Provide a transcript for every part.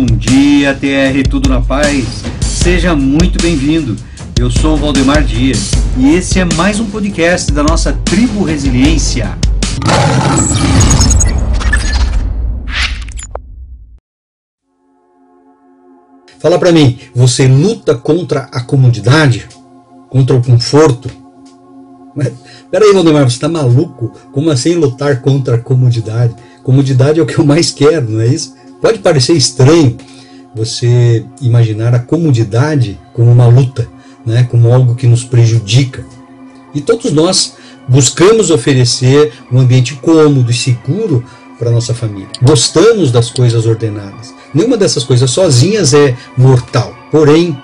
Bom dia, TR, tudo na paz? Seja muito bem-vindo. Eu sou o Valdemar Dias e esse é mais um podcast da nossa Tribo Resiliência. Fala para mim, você luta contra a comodidade? Contra o conforto? Peraí, Valdemar, você está maluco? Como assim lutar contra a comodidade? Comodidade é o que eu mais quero, não é isso? Pode parecer estranho você imaginar a comodidade como uma luta, né? como algo que nos prejudica. E todos nós buscamos oferecer um ambiente cômodo e seguro para nossa família. Gostamos das coisas ordenadas. Nenhuma dessas coisas sozinhas é mortal. Porém,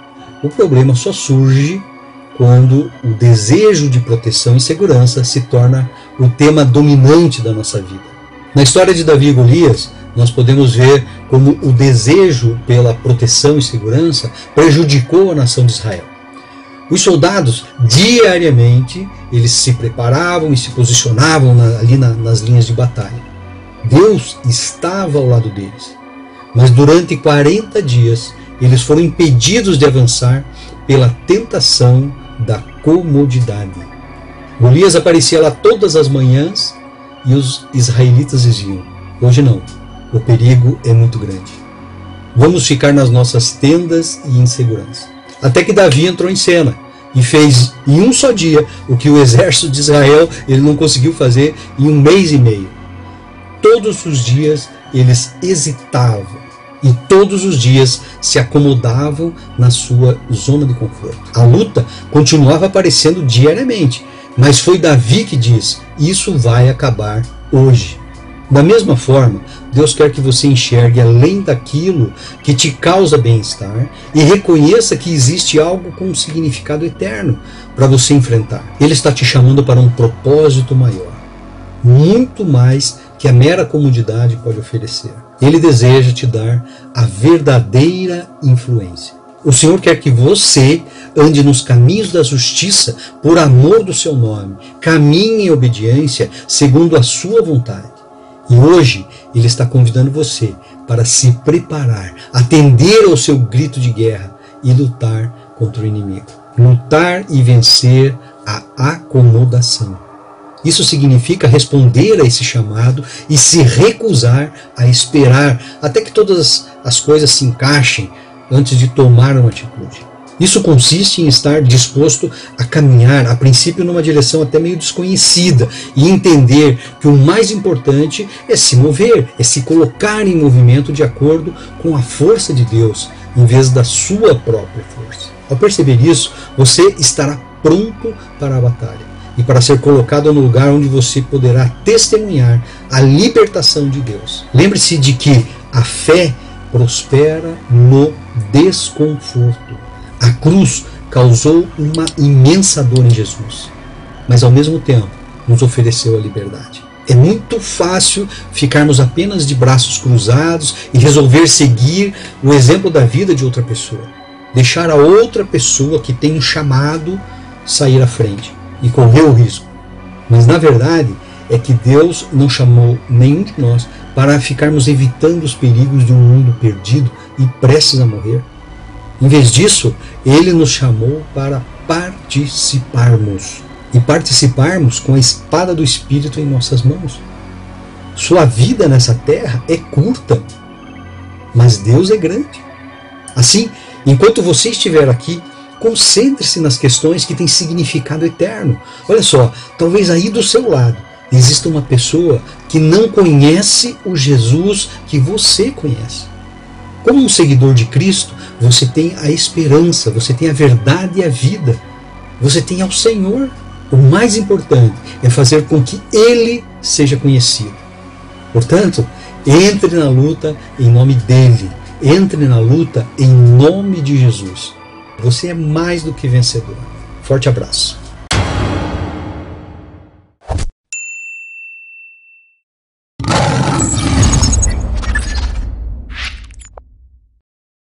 o problema só surge quando o desejo de proteção e segurança se torna o tema dominante da nossa vida. Na história de Davi e Golias, nós podemos ver como o desejo pela proteção e segurança prejudicou a nação de Israel. Os soldados, diariamente, eles se preparavam e se posicionavam na, ali na, nas linhas de batalha. Deus estava ao lado deles. Mas durante 40 dias, eles foram impedidos de avançar pela tentação da comodidade. Golias aparecia lá todas as manhãs e os israelitas diziam: Hoje não, o perigo é muito grande. Vamos ficar nas nossas tendas e em segurança. Até que Davi entrou em cena e fez em um só dia o que o exército de Israel ele não conseguiu fazer em um mês e meio. Todos os dias eles hesitavam e todos os dias se acomodavam na sua zona de conforto. A luta continuava aparecendo diariamente, mas foi Davi que diz: Isso vai acabar hoje. Da mesma forma, Deus quer que você enxergue além daquilo que te causa bem-estar e reconheça que existe algo com um significado eterno para você enfrentar. Ele está te chamando para um propósito maior, muito mais que a mera comodidade pode oferecer. Ele deseja te dar a verdadeira influência. O Senhor quer que você ande nos caminhos da justiça por amor do seu nome, caminhe em obediência segundo a sua vontade. E hoje ele está convidando você para se preparar, atender ao seu grito de guerra e lutar contra o inimigo. Lutar e vencer a acomodação. Isso significa responder a esse chamado e se recusar a esperar até que todas as coisas se encaixem antes de tomar uma atitude. Isso consiste em estar disposto a caminhar, a princípio, numa direção até meio desconhecida e entender que o mais importante é se mover, é se colocar em movimento de acordo com a força de Deus, em vez da sua própria força. Ao perceber isso, você estará pronto para a batalha e para ser colocado no lugar onde você poderá testemunhar a libertação de Deus. Lembre-se de que a fé prospera no desconforto. A cruz causou uma imensa dor em Jesus, mas ao mesmo tempo nos ofereceu a liberdade. É muito fácil ficarmos apenas de braços cruzados e resolver seguir o exemplo da vida de outra pessoa. Deixar a outra pessoa que tem um chamado sair à frente e correr o risco. Mas na verdade é que Deus não chamou nenhum de nós para ficarmos evitando os perigos de um mundo perdido e prestes a morrer. Em vez disso, ele nos chamou para participarmos e participarmos com a espada do Espírito em nossas mãos. Sua vida nessa terra é curta, mas Deus é grande. Assim, enquanto você estiver aqui, concentre-se nas questões que têm significado eterno. Olha só, talvez aí do seu lado exista uma pessoa que não conhece o Jesus que você conhece. Como um seguidor de Cristo, você tem a esperança, você tem a verdade e a vida. Você tem ao Senhor. O mais importante é fazer com que Ele seja conhecido. Portanto, entre na luta em nome dele. Entre na luta em nome de Jesus. Você é mais do que vencedor. Forte abraço.